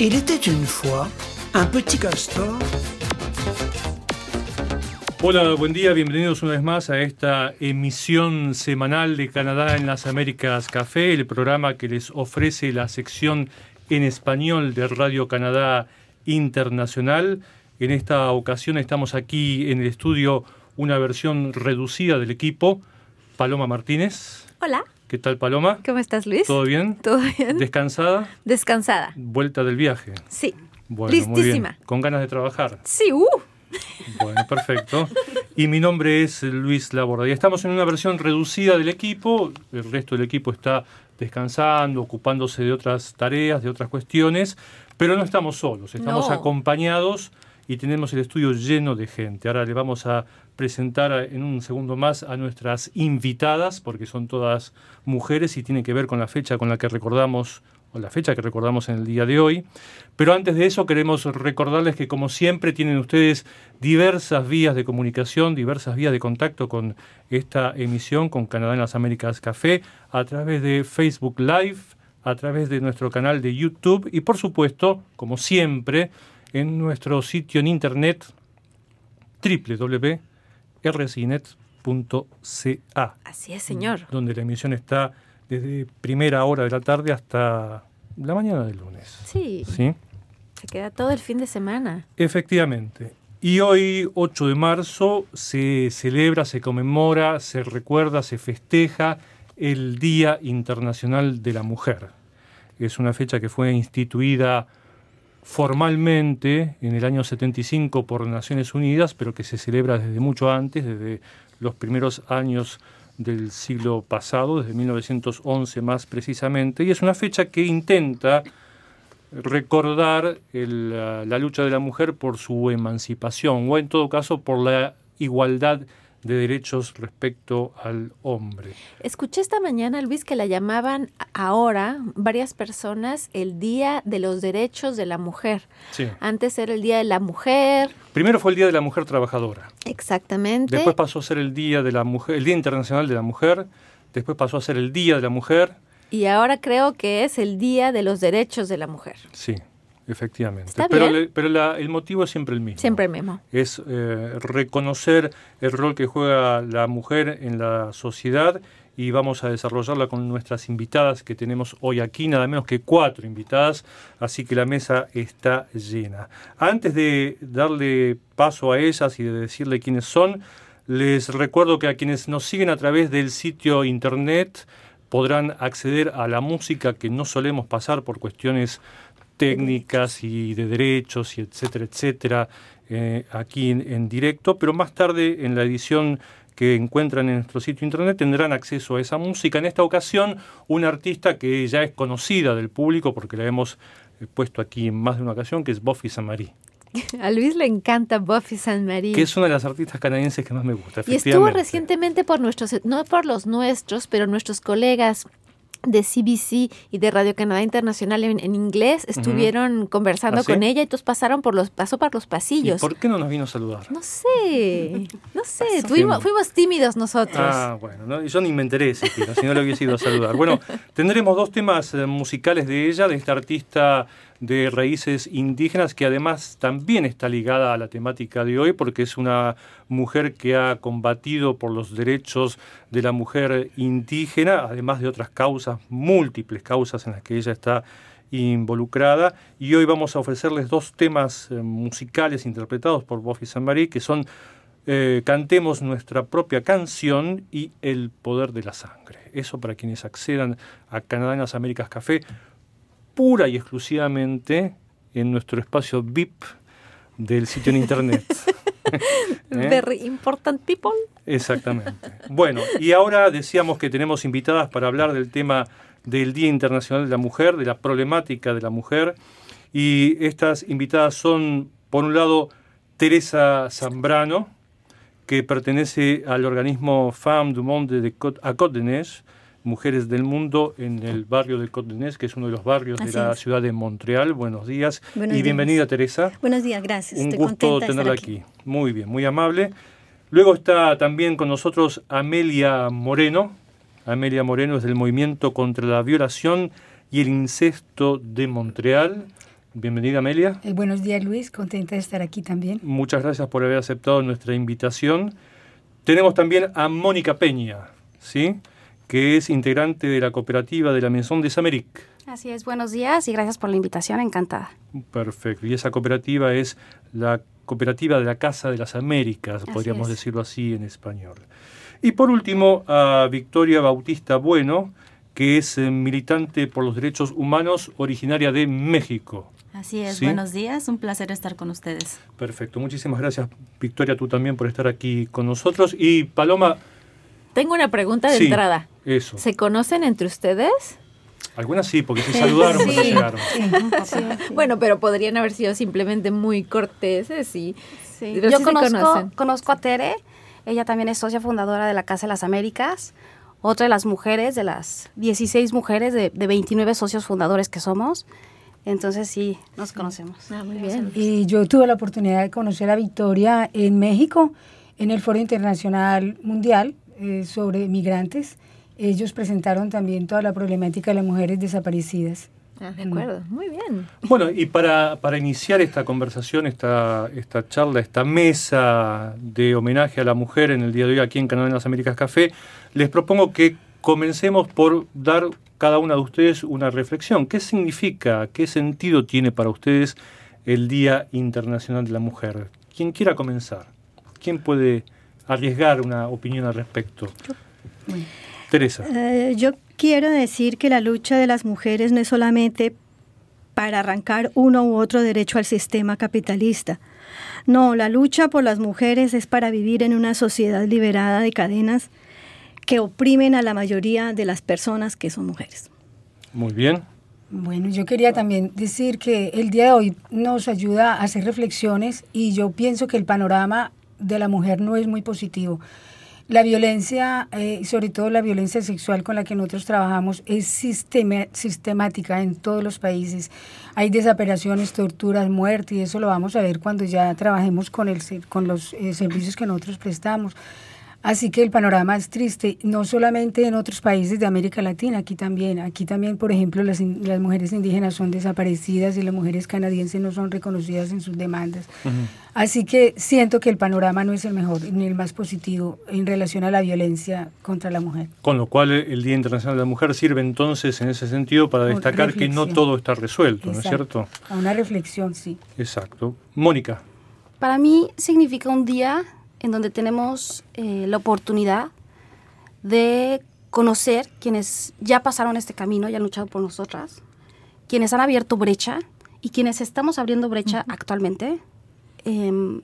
Il était une fois un petit castor. Hola, buen día, bienvenidos una vez más a esta emisión semanal de Canadá en las Américas Café, el programa que les ofrece la sección en español de Radio Canadá Internacional. En esta ocasión estamos aquí en el estudio una versión reducida del equipo. Paloma Martínez. Hola. ¿Qué tal, Paloma? ¿Cómo estás, Luis? ¿Todo bien? ¿Todo bien? ¿Descansada? Descansada. Vuelta del viaje. Sí. Bueno, muy bien. Listísima. ¿Con ganas de trabajar? Sí, uh. Bueno, perfecto. Y mi nombre es Luis Laborda. Y estamos en una versión reducida del equipo. El resto del equipo está descansando, ocupándose de otras tareas, de otras cuestiones. Pero no estamos solos, estamos No. acompañados y tenemos el estudio lleno de gente. Ahora le vamos a presentar en un segundo más a nuestras invitadas, porque son todas mujeres y tiene que ver con la fecha con la que recordamos, o la fecha que recordamos en el día de hoy. Pero antes de eso queremos recordarles que como siempre tienen ustedes diversas vías de comunicación, diversas vías de contacto con esta emisión, con Canadá en las Américas Café, a través de Facebook Live, a través de nuestro canal de YouTube y por supuesto, como siempre, en nuestro sitio en internet www.rcinet.ca, Así es, señor. donde la emisión está desde primera hora de la tarde hasta la mañana del lunes. Sí. ¿Sí? Se queda todo el fin de semana. Efectivamente. Y hoy, 8 de marzo, se celebra, se conmemora, se recuerda, se festeja el Día Internacional de la Mujer. Es una fecha que fue instituida formalmente en el año 75 por Naciones Unidas, pero que se celebra desde mucho antes, desde los primeros años del siglo pasado, desde 1911 más precisamente, y es una fecha que intenta recordar el, la, la lucha de la mujer por su emancipación o en todo caso por la igualdad de derechos respecto al hombre. Escuché esta mañana, Luis, que la llamaban ahora varias personas el Día de los Derechos de la Mujer. Sí. Antes era el Día de la Mujer. Primero fue el Día de la Mujer Trabajadora. Exactamente. Después pasó a ser el Día de la Mujer, el Día Internacional de la Mujer. Después pasó a ser el Día de la Mujer. Y ahora creo que es el Día de los Derechos de la Mujer. Sí, efectivamente. Está pero bien. le- pero la- el motivo es siempre el mismo. Siempre el mismo. es eh, reconocer el rol que juega la mujer en la sociedad y vamos a desarrollarla con nuestras invitadas que tenemos hoy aquí, nada menos que cuatro invitadas, así que la mesa está llena. Antes de darle paso a ellas y de decirle quiénes son, les recuerdo que a quienes nos siguen a través del sitio internet podrán acceder a la música que no solemos pasar por cuestiones técnicas y de derechos y etcétera, etcétera, eh, aquí en, en directo, pero más tarde en la edición que encuentran en nuestro sitio internet tendrán acceso a esa música. En esta ocasión, una artista que ya es conocida del público porque la hemos eh, puesto aquí en más de una ocasión, que es Buffy Saint-Marie, A Luis le encanta Buffy San Marie. que es una de las artistas canadienses que más me gusta. Y estuvo recientemente por nuestros, no por los nuestros, pero nuestros colegas de CBC y de Radio Canadá Internacional en, en inglés estuvieron conversando ¿Ah, sí? con ella y todos pasaron por los, pasó por los ¿Y pasillos. por qué no nos vino a saludar? No sé, no sé, tuvimos, fuimos tímidos nosotros. Ah, bueno, ¿no? yo ni me enteré siquiera, si no le hubiese ido a saludar. Bueno, tendremos dos temas eh, musicales de ella, de esta artista de raíces indígenas, que además también está ligada a la temática de hoy, porque es una mujer que ha combatido por los derechos de la mujer indígena, además de otras causas, múltiples causas en las que ella está involucrada y hoy vamos a ofrecerles dos temas eh, musicales interpretados por Buffy Saint-Marie que son eh, Cantemos nuestra propia canción y El poder de la sangre. Eso para quienes accedan a Canadá en las Américas Café, pura y exclusivamente en nuestro espacio VIP del sitio en internet. ¿Eh? Very important people. Exactamente. Bueno, y ahora decíamos que tenemos invitadas para hablar del tema del Día Internacional de la Mujer, de la problemática de la mujer. Y estas invitadas son, por un lado, Teresa Zambrano, que pertenece al organismo Femmes du Monde de Côte, à Côte d'Ivoire, Mujeres del Mundo, en el barrio de d'Ivoire, que es uno de los barrios Así de la es. ciudad de Montreal. Buenos días Buenos y días. bienvenida, Teresa. Buenos días, gracias. Un Estoy gusto tenerla aquí. Muy bien, muy amable. Luego está también con nosotros Amelia Moreno. Amelia Moreno es del Movimiento contra la Violación y el Incesto de Montreal. Bienvenida Amelia. Eh, buenos días Luis, contenta de estar aquí también. Muchas gracias por haber aceptado nuestra invitación. Tenemos también a Mónica Peña, ¿sí? Que es integrante de la cooperativa de la Maison des Amériques. Así es, buenos días y gracias por la invitación, encantada. Perfecto, y esa cooperativa es la cooperativa de la Casa de las Américas, podríamos decirlo así en español. Y por último, a Victoria Bautista Bueno, que es eh, militante por los derechos humanos originaria de México. Así es, buenos días, un placer estar con ustedes. Perfecto, muchísimas gracias Victoria, tú también por estar aquí con nosotros. Y Paloma... Tengo una pregunta de entrada. Eso. ¿Se conocen entre ustedes? Algunas sí, porque se saludaron cuando llegaron. bueno, pero podrían haber sido simplemente muy corteses y... Yo conozco, conozco a Tere, ella también es socia fundadora de la Casa de las Américas otra de las mujeres, de las 16 mujeres de, de 29 socios fundadores que somos. Entonces sí, nos conocemos. Ah, muy bien. Y yo tuve la oportunidad de conocer a Victoria en México, en el Foro Internacional Mundial eh, sobre Migrantes. Ellos presentaron también toda la problemática de las mujeres desaparecidas. Ah, de acuerdo, muy bien. Bueno, y para, para iniciar esta conversación, esta, esta charla, esta mesa de homenaje a la mujer en el día de hoy aquí en Canadá en las Américas Café, les propongo que comencemos por dar cada una de ustedes una reflexión. ¿Qué significa, qué sentido tiene para ustedes el Día Internacional de la Mujer? ¿Quién quiera comenzar? ¿Quién puede arriesgar una opinión al respecto? Teresa. Eh, yo quiero decir que la lucha de las mujeres no es solamente para arrancar uno u otro derecho al sistema capitalista. No, la lucha por las mujeres es para vivir en una sociedad liberada de cadenas que oprimen a la mayoría de las personas que son mujeres. Muy bien. Bueno, yo quería también decir que el día de hoy nos ayuda a hacer reflexiones y yo pienso que el panorama de la mujer no es muy positivo. La violencia, eh, sobre todo la violencia sexual con la que nosotros trabajamos, es sistemática en todos los países. Hay desapariciones, torturas, muerte, y eso lo vamos a ver cuando ya trabajemos con, el, con los eh, servicios que nosotros prestamos. Así que el panorama es triste, no solamente en otros países de América Latina, aquí también. Aquí también, por ejemplo, las, las mujeres indígenas son desaparecidas y las mujeres canadienses no son reconocidas en sus demandas. Así que siento que el panorama no es el mejor ni el más positivo en relación a la violencia contra la mujer. Con lo cual el Día Internacional de la Mujer sirve entonces en ese sentido para destacar que no todo está resuelto, ¿no es cierto? A una reflexión, sí. Exacto. Mónica. Para mí significa un día en donde tenemos eh, la oportunidad de conocer quienes ya pasaron este camino y han luchado por nosotras, quienes han abierto brecha y quienes estamos abriendo brecha actualmente. Em,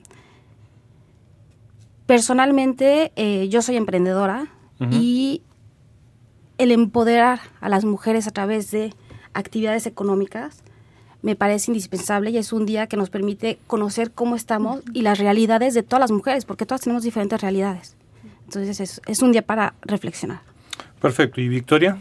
personalmente, eh, yo soy emprendedora y el empoderar a las mujeres a través de actividades económicas me parece indispensable y es un día que nos permite conocer cómo estamos y las realidades de todas las mujeres, porque todas tenemos diferentes realidades. Entonces es, un día para reflexionar. Perfecto. ¿Y Victoria?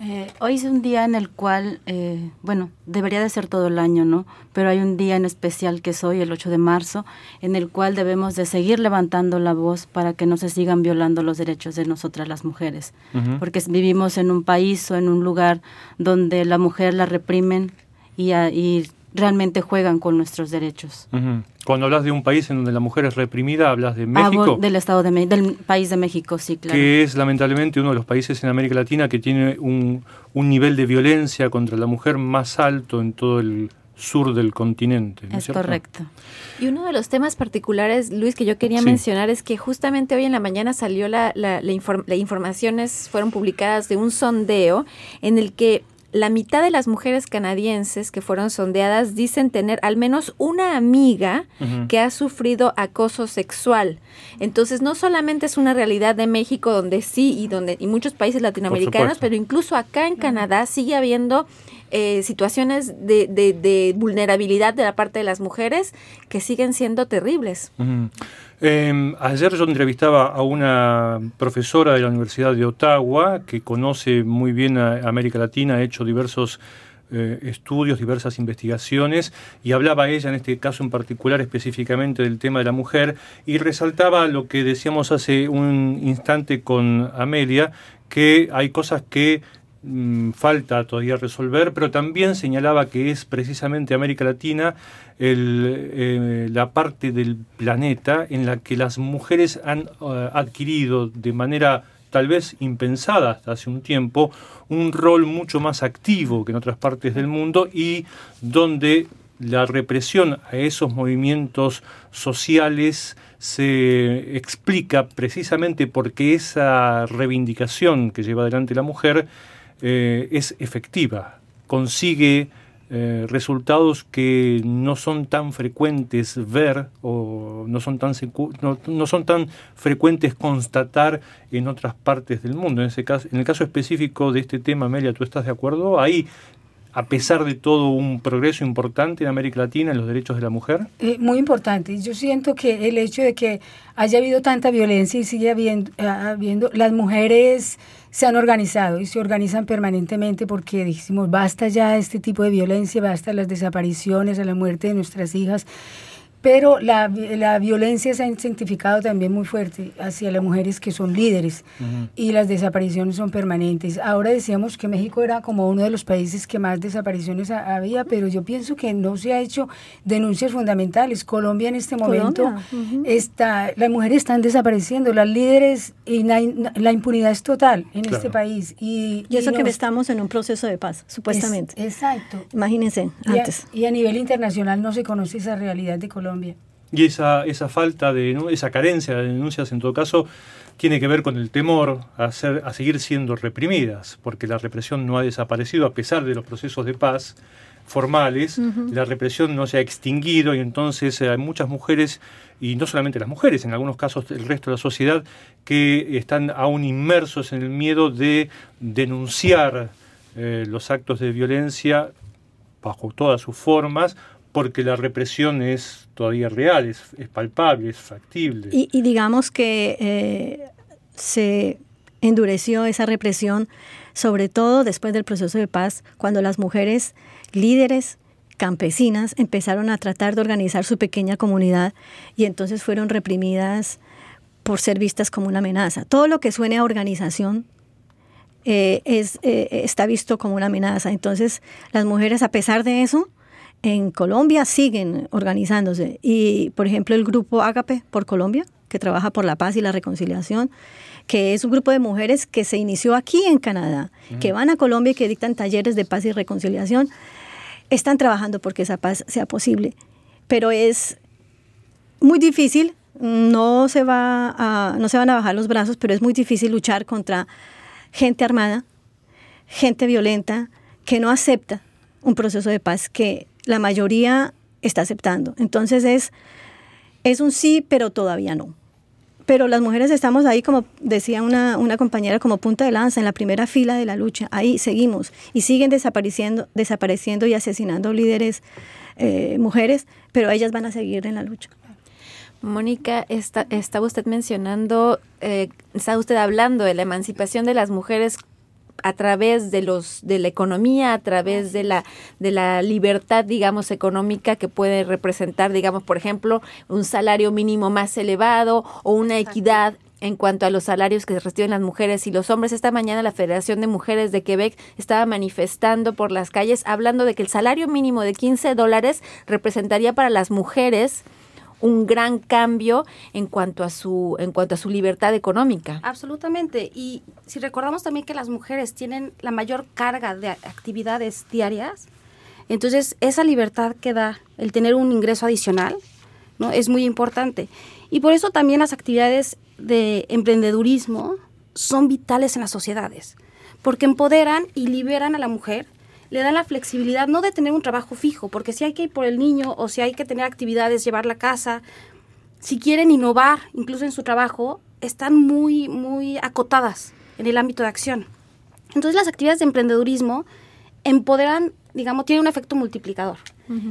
Eh, hoy es un día en el cual, eh, bueno, debería de ser todo el año, ¿no? Pero hay un día en especial que es hoy, el 8 de marzo, en el cual debemos de seguir levantando la voz para que no se sigan violando los derechos de nosotras las mujeres. Porque vivimos en un país o en un lugar donde la mujer la reprimen, y, realmente juegan con nuestros derechos. Cuando hablas de un país en donde la mujer es reprimida, hablas de México. del estado de del país de México, sí, claro. Que es lamentablemente uno de los países en América Latina que tiene un, un nivel de violencia contra la mujer más alto en todo el sur del continente. es, correcto. Y uno de los temas particulares, Luis, que yo quería mencionar es que justamente hoy en la mañana salió la, la, la, la informaciones, fueron publicadas de un sondeo en el que la mitad de las mujeres canadienses que fueron sondeadas dicen tener al menos una amiga que ha sufrido acoso sexual. Entonces, no solamente es una realidad de México donde sí y donde y muchos países latinoamericanos, pero incluso acá en Canadá sigue habiendo eh, situaciones de, vulnerabilidad de la parte de las mujeres que siguen siendo terribles. Em, ayer yo entrevistaba a una profesora de la Universidad de Ottawa que conoce muy bien a América Latina, ha hecho diversos eh, estudios, diversas investigaciones, y hablaba ella en este caso en particular específicamente del tema de la mujer, y resaltaba lo que decíamos hace un instante con Amelia, que hay cosas que mm, falta todavía resolver, pero también señalaba que es precisamente América Latina eh, la parte del planeta en la que las mujeres han eh, adquirido de manera tal vez impensada hasta hace un tiempo, un rol mucho más activo que en otras partes del mundo y donde la represión a esos movimientos sociales se explica precisamente porque esa reivindicación que lleva adelante la mujer eh, es efectiva, consigue eh, resultados que no son tan frecuentes ver o no son tan, no, son tan frecuentes constatar en otras partes del mundo. En, ese caso, en el caso específico de este tema, Amelia, ¿tú estás de acuerdo? Ahí a pesar de todo un progreso importante en América Latina en los derechos de la mujer? Eh, muy importante. Yo siento que el hecho de que haya habido tanta violencia y sigue habiendo, eh, habiendo las mujeres se han organizado y se organizan permanentemente porque dijimos, basta ya este tipo de violencia, basta las desapariciones, a la muerte de nuestras hijas pero la, la, violencia se ha intensificado también muy fuerte hacia las mujeres que son líderes y las desapariciones son permanentes. Ahora decíamos que México era como uno de los países que más desapariciones había, pero yo pienso que no se ha hecho denuncias fundamentales. Colombia en este momento está, las mujeres están desapareciendo, las líderes y la, impunidad es total en este país. Y, y eso que estamos en un proceso de paz, supuestamente. exacto. Imagínense, antes. y a nivel internacional no se conoce esa realidad de Colombia. Y esa, esa falta de, esa carencia de denuncias en todo caso tiene que ver con el temor a, ser, a seguir siendo reprimidas, porque la represión no ha desaparecido a pesar de los procesos de paz formales, la represión no se ha extinguido y entonces hay muchas mujeres, y no solamente las mujeres, en algunos casos el resto de la sociedad, que están aún inmersos en el miedo de denunciar eh, los actos de violencia bajo todas sus formas porque la represión es todavía real, es, palpable, es factible. Y, digamos que eh, se endureció esa represión, sobre todo después del proceso de paz, cuando las mujeres líderes campesinas empezaron a tratar de organizar su pequeña comunidad y entonces fueron reprimidas por ser vistas como una amenaza. Todo lo que suene a organización eh, es, eh, está visto como una amenaza. Entonces, las mujeres, a pesar de eso, en Colombia siguen organizándose. Y, por ejemplo, el grupo Ágape por Colombia, que trabaja por la paz y la reconciliación, que es un grupo de mujeres que se inició aquí en Canadá, que van a Colombia y que dictan talleres de paz y reconciliación, están trabajando porque esa paz sea posible. Pero es muy difícil, no se, va a, no se van a bajar los brazos, pero es muy difícil luchar contra gente armada, gente violenta, que no acepta un proceso de paz que la mayoría está aceptando. Entonces es, es un sí, pero todavía no. Pero las mujeres estamos ahí, como decía una, compañera, como punta de lanza, en la primera fila de la lucha. Ahí seguimos y siguen desapareciendo, desapareciendo y asesinando líderes eh, mujeres, pero ellas van a seguir en la lucha. Mónica, está, estaba usted mencionando, eh, está usted hablando de la emancipación de las mujeres a través de los de la economía, a través de la de la libertad, digamos, económica que puede representar, digamos, por ejemplo, un salario mínimo más elevado o una equidad en cuanto a los salarios que reciben las mujeres y los hombres. Esta mañana la Federación de Mujeres de Quebec estaba manifestando por las calles hablando de que el salario mínimo de 15 dólares representaría para las mujeres un gran cambio en cuanto a su en cuanto a su libertad económica. Absolutamente. Y si recordamos también que las mujeres tienen la mayor carga de actividades diarias, entonces esa libertad que da el tener un ingreso adicional, ¿no? es muy importante. Y por eso también las actividades de emprendedurismo son vitales en las sociedades, porque empoderan y liberan a la mujer le dan la flexibilidad no de tener un trabajo fijo, porque si hay que ir por el niño o si hay que tener actividades, llevar la casa, si quieren innovar incluso en su trabajo, están muy, muy acotadas en el ámbito de acción. Entonces las actividades de emprendedurismo empoderan, digamos, tienen un efecto multiplicador.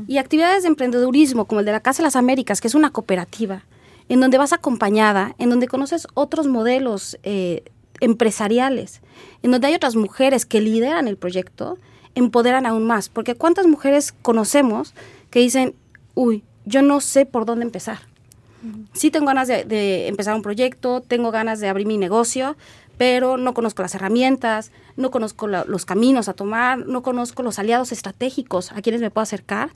Y actividades de emprendedurismo como el de la Casa de las Américas, que es una cooperativa, en donde vas acompañada, en donde conoces otros modelos eh, empresariales, en donde hay otras mujeres que lideran el proyecto, empoderan aún más. Porque ¿cuántas mujeres conocemos que dicen, uy, yo no sé por dónde empezar? Sí tengo ganas de, empezar un proyecto, tengo ganas de abrir mi negocio, pero no conozco las herramientas, no conozco los caminos a tomar, no conozco los aliados estratégicos a quienes me puedo acercar.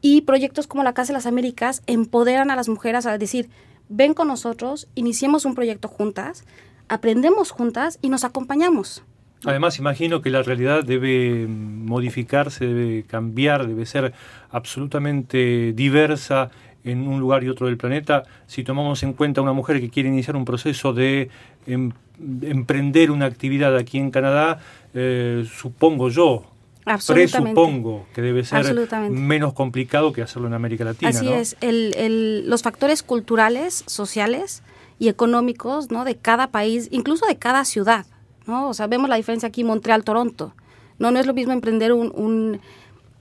Y proyectos como la Casa de las Américas empoderan a las mujeres a decir, ven con nosotros, iniciemos un proyecto juntas, aprendemos juntas y nos acompañamos. Además, imagino que la realidad debe modificarse, debe cambiar, debe ser absolutamente diversa en un lugar y otro del planeta. Si tomamos en cuenta una mujer que quiere iniciar un proceso de em, emprender una actividad aquí en Canadá, eh, supongo yo, presupongo que debe ser menos complicado que hacerlo en América Latina. Así es, los factores culturales, sociales y económicos ¿no? de cada país, incluso de cada ciudad. ¿No? O sea, vemos la diferencia aquí Montreal, Toronto. No, no es lo mismo emprender un,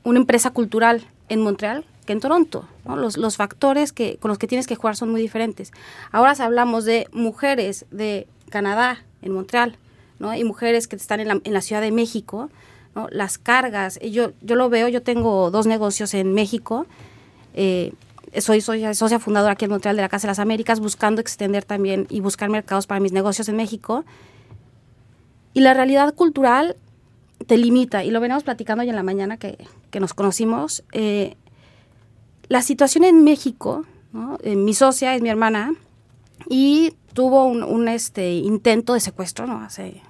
una empresa cultural en Montreal que en Toronto. ¿no? Los, los factores que, con los que tienes que jugar son muy diferentes. Ahora hablamos de mujeres de Canadá, en Montreal, ¿no? y mujeres que están en la, en la Ciudad de México, ¿no? las cargas. Yo, yo lo veo, yo tengo dos negocios en México. Eh, soy, soy socia fundadora aquí en Montreal de la Casa de las Américas, buscando extender también y buscar mercados para mis negocios en México. Y la realidad cultural te limita, y lo venimos platicando hoy en la mañana que, que nos conocimos. Eh, la situación en México, eh, mi socia es mi hermana, y tuvo un, un, este, intento de secuestro ¿no? hace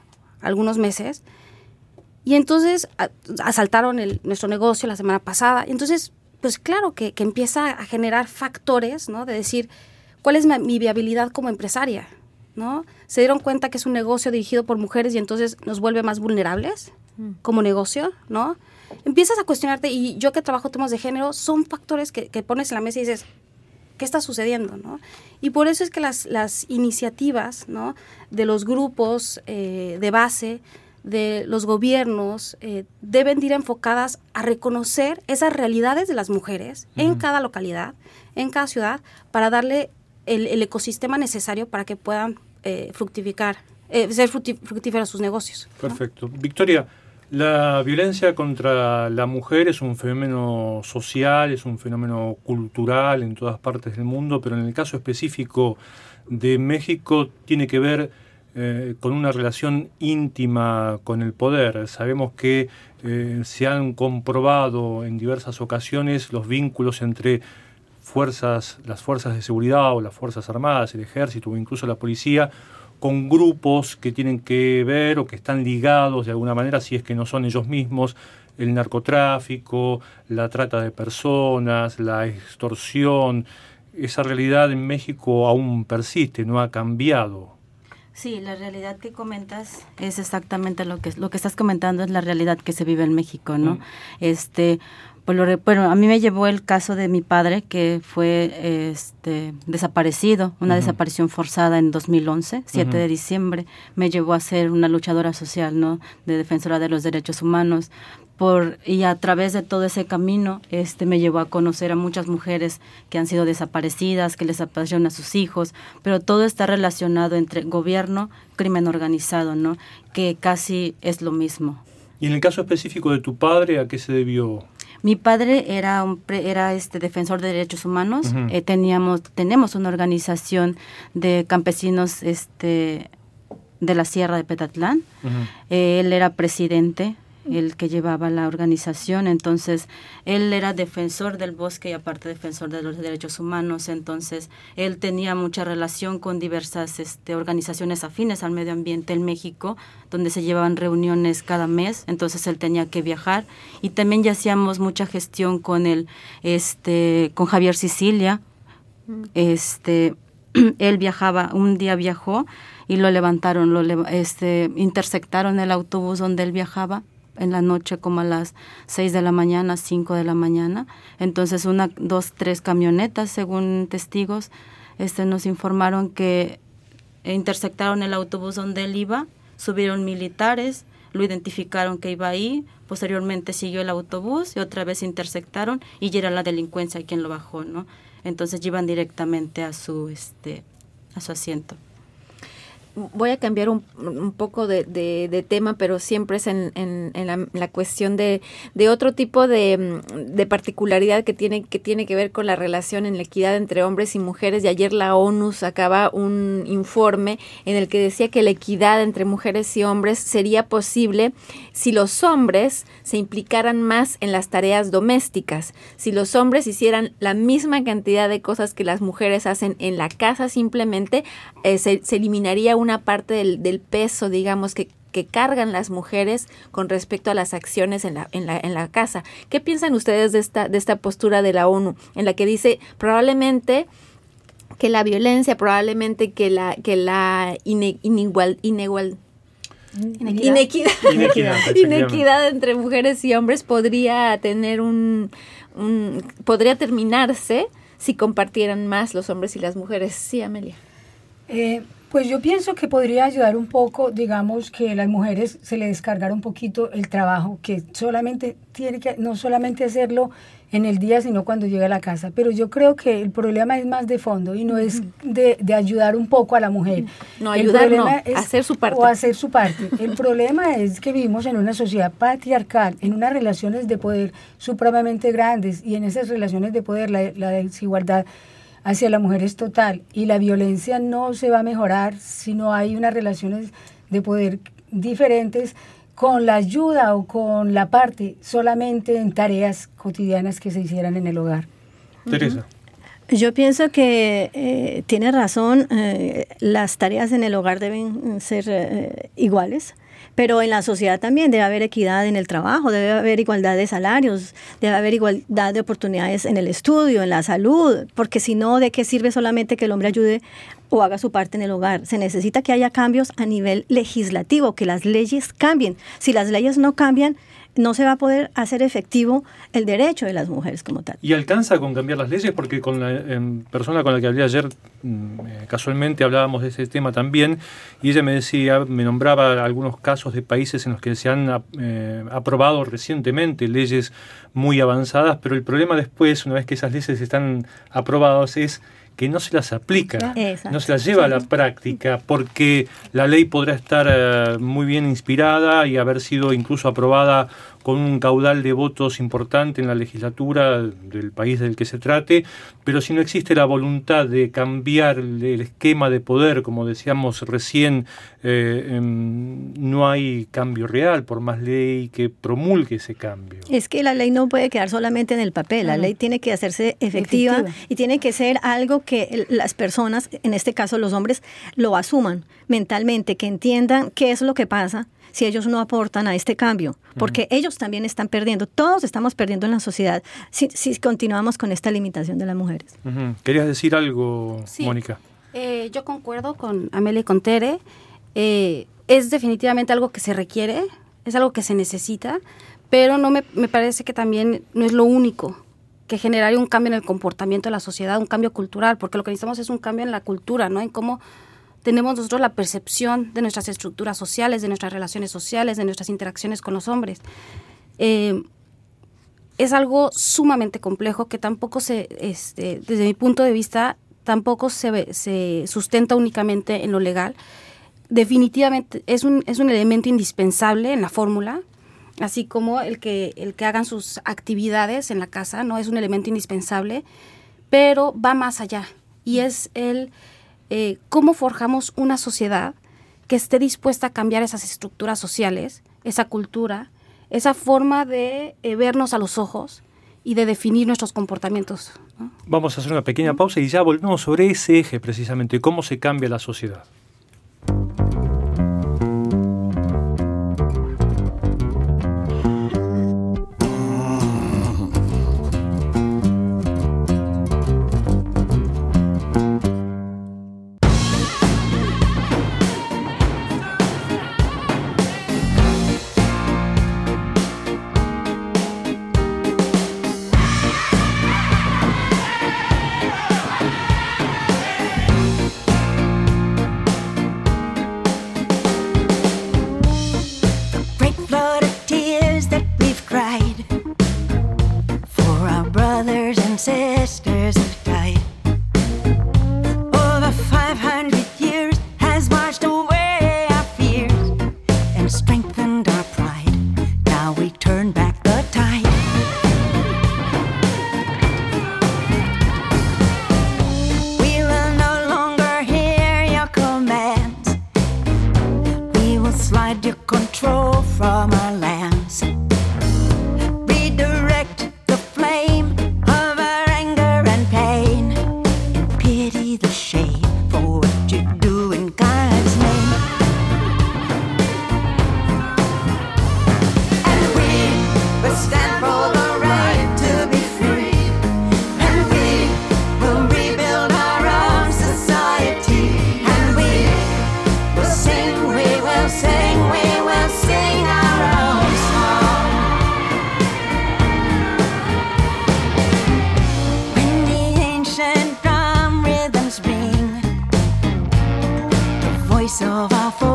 algunos meses. Y entonces asaltaron el, nuestro negocio la semana pasada. Entonces, pues claro que, que empieza a generar factores, ¿no? De decir, ¿cuál es mi, viabilidad como empresaria? ¿No? Se dieron cuenta que es un negocio dirigido por mujeres y entonces nos vuelve más vulnerables mm. como negocio, ¿no? Empiezas a cuestionarte, y yo que trabajo temas de género, son factores que, que pones en la mesa y dices, ¿qué está sucediendo? ¿no? Y por eso es que las, las iniciativas ¿no? de los grupos eh, de base, de los gobiernos, eh, deben ir enfocadas a reconocer esas realidades de las mujeres en cada localidad, en cada ciudad, para darle el, ecosistema necesario para que puedan eh, fructificar, ser fructíferos sus negocios. Perfecto. Victoria, la violencia contra la mujer es un fenómeno social, es un fenómeno cultural en todas partes del mundo, pero en el caso específico de México tiene que ver eh, con una relación íntima con el poder. Sabemos que eh, se han comprobado en diversas ocasiones los vínculos entre fuerzas, las fuerzas de seguridad o las fuerzas armadas, el ejército o incluso la policía, con grupos que tienen que ver o que están ligados de alguna manera, si es que no son ellos mismos, el narcotráfico, la trata de personas, la extorsión. Esa realidad en México aún persiste, no ha cambiado. Sí, la realidad que comentas es exactamente lo que lo que estás comentando es la realidad que se vive en México, ¿no? Mm. Este, pues bueno, a mí me llevó el caso de mi padre que fue este, desaparecido, una desaparición forzada en 2011, 7 de diciembre. Me llevó a ser una luchadora social, ¿no? De defensora de los derechos humanos. Por, y a través de todo ese camino este me llevó a conocer a muchas mujeres que han sido desaparecidas, que les desaparecieron a sus hijos, pero todo está relacionado entre gobierno, crimen organizado, ¿no? Que casi es lo mismo. Y en el caso específico de tu padre, ¿a qué se debió mi padre era un era este defensor de derechos humanos. Eh, teníamos tenemos una organización de campesinos este de la Sierra de Petatlán. él era presidente el que llevaba la organización, entonces él era defensor del bosque y aparte defensor de los derechos humanos, entonces él tenía mucha relación con diversas este, organizaciones afines al medio ambiente en México, donde se llevaban reuniones cada mes, entonces él tenía que viajar. Y también ya hacíamos mucha gestión con el, este, con Javier Sicilia, este, él viajaba, un día viajó y lo levantaron, lo este, interceptaron el autobús donde él viajaba en la noche como a las 6 de la mañana, 5 de la mañana. Entonces, una, dos, tres camionetas, según testigos, este, nos informaron que interceptaron el autobús donde él iba, subieron militares, lo identificaron que iba ahí, posteriormente siguió el autobús y otra vez interceptaron y era la delincuencia quien lo bajó, ¿no? Entonces iban directamente a su, este, a su asiento voy a cambiar un, un poco de, tema, pero siempre es en, la, cuestión de, otro tipo de, de, particularidad que tiene, que tiene que ver con la relación en la equidad entre hombres y mujeres. Y ayer la ONU sacaba un informe en el que decía que la equidad entre mujeres y hombres sería posible si los hombres se implicaran más en las tareas domésticas, si los hombres hicieran la misma cantidad de cosas que las mujeres hacen en la casa, simplemente eh, se, eliminaría una parte del, peso, digamos, que, que cargan las mujeres con respecto a las acciones en la, en la, en la casa. ¿Qué piensan ustedes de esta, de esta postura de la ONU en la que dice probablemente que la violencia, probablemente que la, que la inigual, inigual, Inequidad. Inequidad, entre mujeres y hombres podría tener un, podría terminarse si compartieran más los hombres y las mujeres. Sí, Amelia. Eh, pues yo pienso que podría ayudar un poco, digamos, que las mujeres se le descargara un poquito el trabajo, que solamente tiene que, no solamente hacerlo en el día, sino cuando llega a la casa. Pero yo creo que el problema es más de fondo y no es de, ayudar un poco a la mujer. No, ayudar no, hacer su parte. O hacer su parte. El problema es que vivimos en una sociedad patriarcal, en unas relaciones de poder supremamente grandes y en esas relaciones de poder la, la desigualdad hacia la mujer es total y la violencia no se va a mejorar si no hay unas relaciones de poder diferentes con la ayuda o con la parte solamente en tareas cotidianas que se hicieran en el hogar. Teresa. Yo pienso que eh, tiene razón, eh, las tareas en el hogar deben ser eh, iguales, pero en la sociedad también debe haber equidad en el trabajo, debe haber igualdad de salarios, debe haber igualdad de oportunidades en el estudio, en la salud, porque si no, ¿de qué sirve solamente que el hombre ayude o haga su parte en el hogar. Se necesita que haya cambios a nivel legislativo, que las leyes cambien. Si las leyes no cambian, no se va a poder hacer efectivo el derecho de las mujeres como tal. ¿Y alcanza con cambiar las leyes? Porque con la em, persona con la que hablé ayer, mm, eh, casualmente hablábamos de ese tema también, y ella me decía, me nombraba algunos casos de países en los que se han eh, aprobado recientemente leyes muy avanzadas, pero el problema después, una vez que esas leyes están aprobadas, es que no se las aplica, no se las lleva a la práctica, porque la ley podrá estar eh, muy bien inspirada y haber sido incluso aprobada con un caudal de votos importante en la legislatura del país del que se trate, pero si no existe la voluntad de cambiar el esquema de poder, como decíamos recién, eh, em, no hay cambio real, por más ley que promulgue ese cambio. Es que la ley no puede quedar solamente en el papel, la ley tiene que hacerse efectiva, y tiene que ser algo que las personas, en este caso los hombres, lo asuman mentalmente, que entiendan qué es lo que pasa si ellos no aportan a este cambio, porque ellos también están perdiendo, todos estamos perdiendo en la sociedad si, continuamos con esta limitación de las mujeres. ¿Querías decir algo, Mónica? Eh, yo concuerdo con Amelia y con Tere. Eh, es definitivamente algo que se requiere, es algo que se necesita, pero no me, me parece que también no es lo único que generaría un cambio en el comportamiento de la sociedad, un cambio cultural, porque lo que necesitamos es un cambio en la cultura, ¿no? En cómo tenemos nosotros la percepción de nuestras estructuras sociales, de nuestras relaciones sociales, de nuestras interacciones con los hombres. Eh, es algo sumamente complejo que tampoco se, este, desde mi punto de vista, tampoco se, se sustenta únicamente en lo legal. Definitivamente es un, es un elemento indispensable en la fórmula, así como el que, el que hagan sus actividades en la casa, no es un elemento indispensable, pero va más allá y es el eh, cómo forjamos una sociedad que esté dispuesta a cambiar esas estructuras sociales, esa cultura, esa forma de eh, vernos a los ojos y de definir nuestros comportamientos. Vamos a hacer una pequeña pausa y ya volvemos sobre ese eje precisamente, cómo se cambia la sociedad. voice of our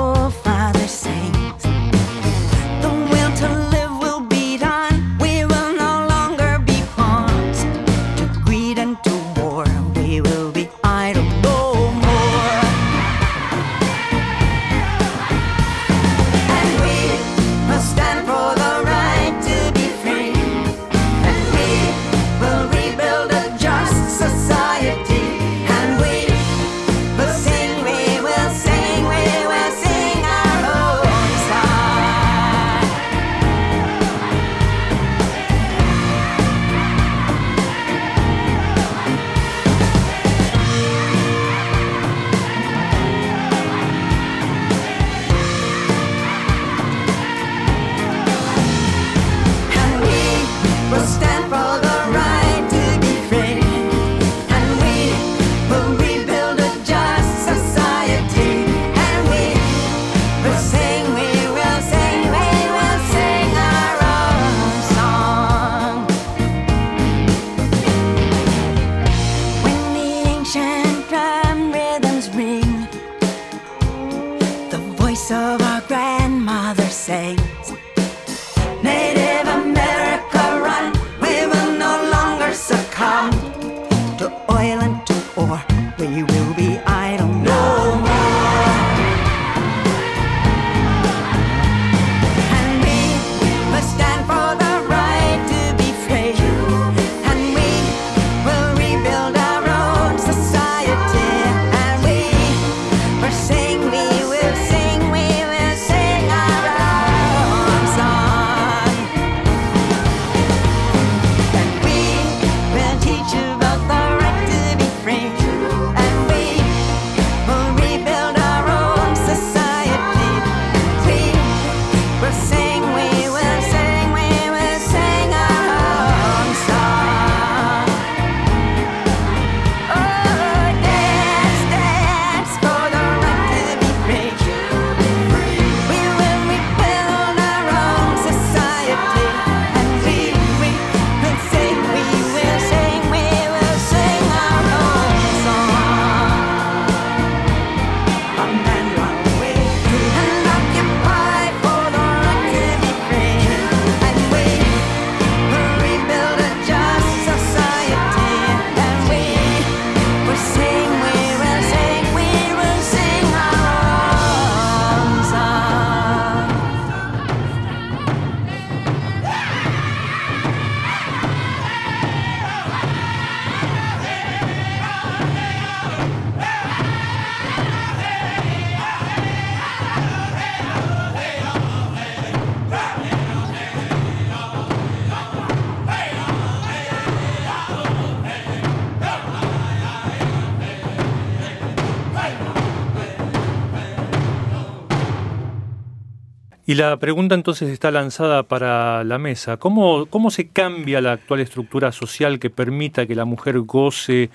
la pregunta entonces está lanzada para la mesa. ¿Cómo, ¿Cómo se cambia la actual estructura social que permita que la mujer goce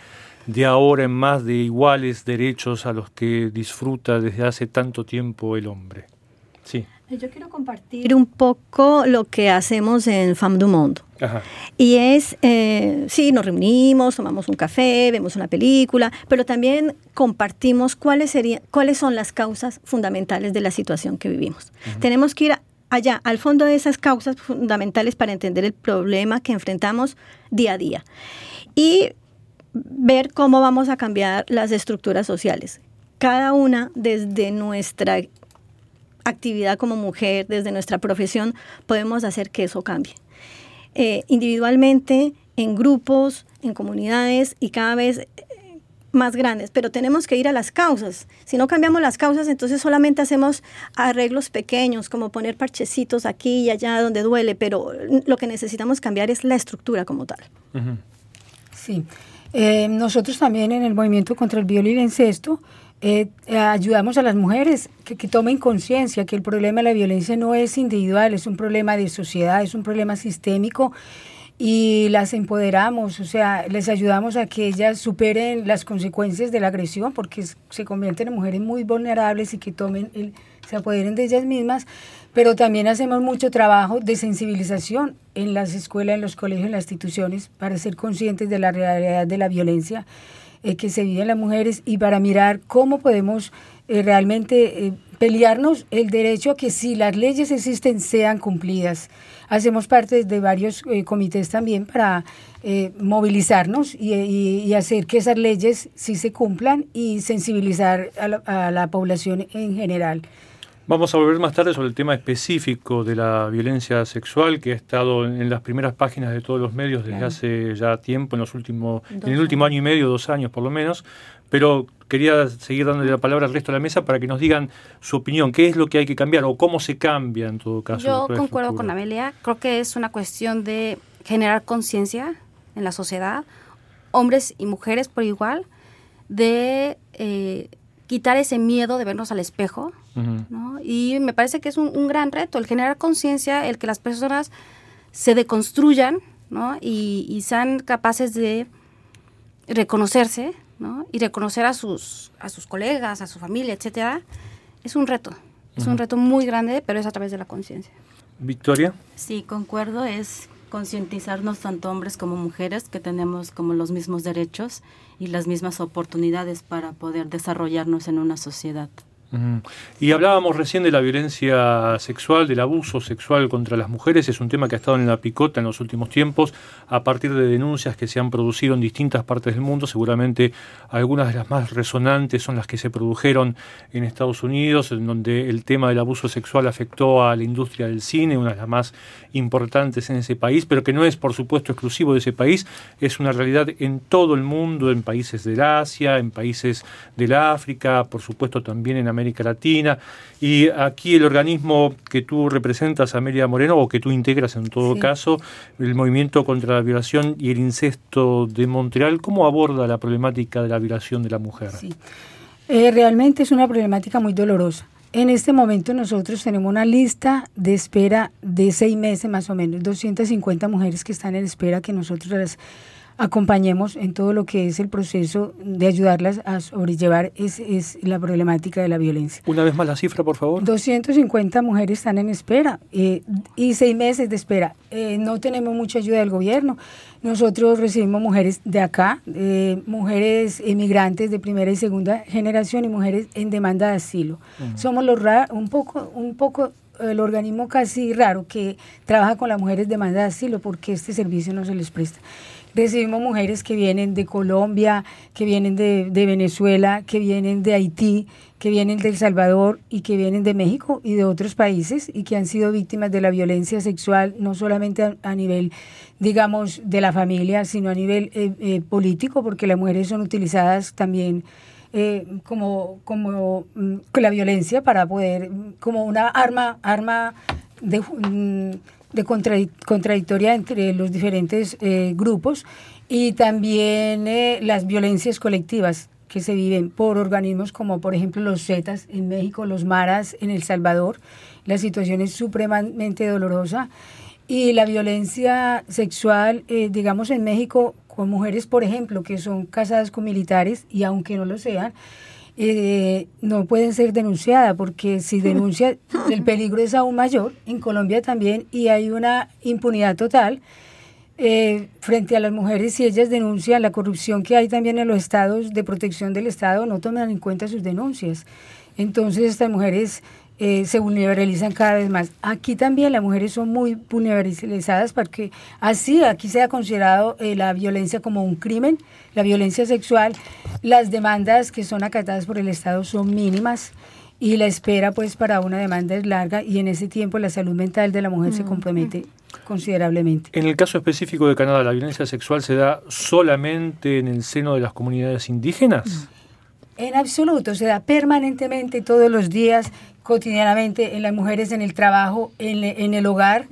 de ahora en más de iguales derechos a los que disfruta desde hace tanto tiempo el hombre? Sí. Eh, yo quiero compartir un poco lo que hacemos en Femme du Monde. Ajá. Y es, eh, sí, nos reunimos, tomamos un café, vemos una película, pero también compartimos cuáles, serían, cuáles son las causas fundamentales de la situación que vivimos. Tenemos que ir allá, al fondo de esas causas fundamentales para entender el problema que enfrentamos día a día. Y ver cómo vamos a cambiar las estructuras sociales, cada una desde nuestra actividad como mujer, desde nuestra profesión, podemos hacer que eso cambie. Eh, individualmente, en grupos, en comunidades y cada vez eh, más grandes, pero tenemos que ir a las causas. Si no cambiamos las causas, entonces solamente hacemos arreglos pequeños, como poner parchecitos aquí y allá donde duele, pero lo que necesitamos cambiar es la estructura como tal. Sí. Eh, nosotros también en el movimiento contra el violencia y el incesto, eh, eh, ayudamos a las mujeres que, que tomen conciencia que el problema de la violencia no es individual, es un problema de sociedad, es un problema sistémico y las empoderamos, o sea, les ayudamos a que ellas superen las consecuencias de la agresión porque se convierten en mujeres muy vulnerables y que tomen se apoderen de ellas mismas, pero también hacemos mucho trabajo de sensibilización en las escuelas, en los colegios, en las instituciones para ser conscientes de la realidad de la violencia eh, que se vive en las mujeres y para mirar cómo podemos eh, realmente eh, pelearnos el derecho a que si las leyes existen sean cumplidas. Hacemos parte de varios comités también para movilizarnos y hacer que esas leyes sí se cumplan y sensibilizar a la, a la población en general. Vamos a volver más tarde sobre el tema específico de la violencia sexual que ha estado en las primeras páginas de todos los medios desde Claro. hace ya tiempo, en los últimos, en el último año y medio, dos años por lo menos. Pero quería seguir dándole la palabra al resto de la mesa para que nos digan su opinión, qué es lo que hay que cambiar o cómo se cambia en todo caso. Yo concuerdo con. Amelia. Creo que es una cuestión de generar conciencia en la sociedad, hombres y mujeres por igual, de eh, quitar ese miedo de vernos al espejo. ¿no? Y me parece que es un, un gran reto el generar conciencia, el que las personas se deconstruyan ¿no? y, y sean capaces de reconocerse ¿no? y reconocer a sus, a sus colegas, a su familia, etcétera. Es un reto. Es un reto muy grande, pero es a través de la conciencia. Victoria. Sí, concuerdo, es concientizarnos tanto hombres como mujeres que tenemos como los mismos derechos y las mismas oportunidades para poder desarrollarnos en una sociedad. Y hablábamos recién de la violencia sexual, del abuso sexual contra las mujeres. Es un tema que ha estado en la picota en los últimos tiempos a partir de denuncias que se han producido en distintas partes del mundo. Seguramente algunas de las más resonantes son las que se produjeron en Estados Unidos, en donde el tema del abuso sexual afectó a la industria del cine, una de las más importantes en ese país, pero que no es, por supuesto, exclusivo de ese país. Es una realidad en todo el mundo, en países del Asia, en países del África, por supuesto también en América Latina. Y aquí el organismo que tú representas, Amelia Moreno, o que tú integras en todo Sí. caso, el Movimiento contra la Violación y el Incesto de Montreal, ¿cómo aborda la problemática de la violación de la mujer? Sí. Eh, realmente es una problemática muy dolorosa. En este momento nosotros tenemos una lista de espera de seis meses más o menos, 250 mujeres que están en espera que nosotros las acompañemos en todo lo que es el proceso de ayudarlas a sobrellevar es, es la problemática de la violencia. Una vez más la cifra, por favor. 250 mujeres están en espera eh, y seis meses de espera. Eh, no tenemos mucha ayuda del gobierno. Nosotros recibimos mujeres de acá, eh, mujeres emigrantes de primera y segunda generación y mujeres en demanda de asilo. Somos los ra- un poco, un poco el organismo casi raro que trabaja con las mujeres de demanda de asilo porque este servicio no se les presta. Recibimos mujeres que vienen de Colombia, que vienen de, de Venezuela, que vienen de Haití, que vienen de El Salvador y que vienen de México y de otros países y que han sido víctimas de la violencia sexual, no solamente a, nivel, digamos, de la familia, sino a nivel eh, eh, político, porque las mujeres son utilizadas también eh, como, como mm, la violencia para poder, mm, como una arma, arma de, mm, de contradi- contradictoria entre los diferentes eh, grupos y también eh, las violencias colectivas que se viven por organismos como por ejemplo los Zetas en México, los Maras en El Salvador. La situación es supremamente dolorosa y la violencia sexual, eh, digamos en México, con mujeres, por ejemplo, que son casadas con militares y aunque no lo sean, eh, no pueden ser denunciadas porque si denuncia el peligro es aún mayor. En Colombia también y hay una impunidad total eh, frente a las mujeres si ellas denuncian la corrupción que hay también en los estados de protección del Estado, no toman en cuenta sus denuncias. Entonces estas mujeres eh, se vulnerabilizan cada vez más. Aquí también las mujeres son muy vulnerabilizadas porque así aquí se ha considerado eh, la violencia como un crimen, la violencia sexual, las demandas que son acatadas por el Estado son mínimas y la espera pues para una demanda es larga y en ese tiempo la salud mental de la mujer se compromete considerablemente. En el caso específico de Canadá, ¿la violencia sexual se da solamente en el seno de las comunidades indígenas? En absoluto, se da permanentemente todos los días, cotidianamente, en las mujeres en el trabajo, en, en el hogar,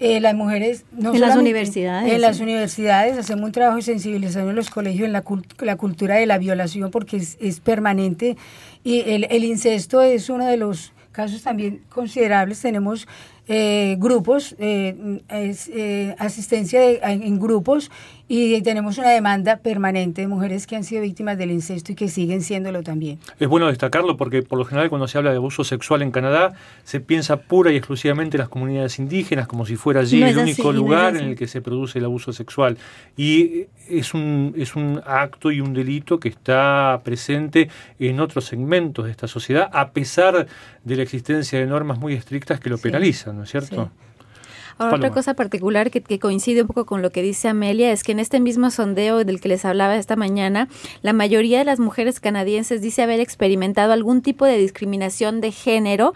eh, las mujeres... No En las universidades, En las universidades hacemos un trabajo de sensibilización en los colegios en la, cul- la cultura de la violación porque es, es permanente y el, el incesto es uno de los casos también considerables. Tenemos eh, grupos, eh, es, eh, asistencia de- en, grupos y tenemos una demanda permanente de mujeres que han sido víctimas del incesto y que siguen siéndolo también. Es bueno destacarlo porque por lo general cuando se habla de abuso sexual en Canadá se piensa pura y exclusivamente en las comunidades indígenas como si fuera allí No el así, único no lugar en el que se produce el abuso sexual. Y es un, es un acto y un delito que está presente en otros segmentos de esta sociedad a pesar de la existencia de normas muy estrictas que lo penalizan, ¿no es cierto? Ahora, otra cosa particular que, que coincide un poco con lo que dice Amelia es que en este mismo sondeo del que les hablaba esta mañana, la mayoría de las mujeres canadienses dice haber experimentado algún tipo de discriminación de género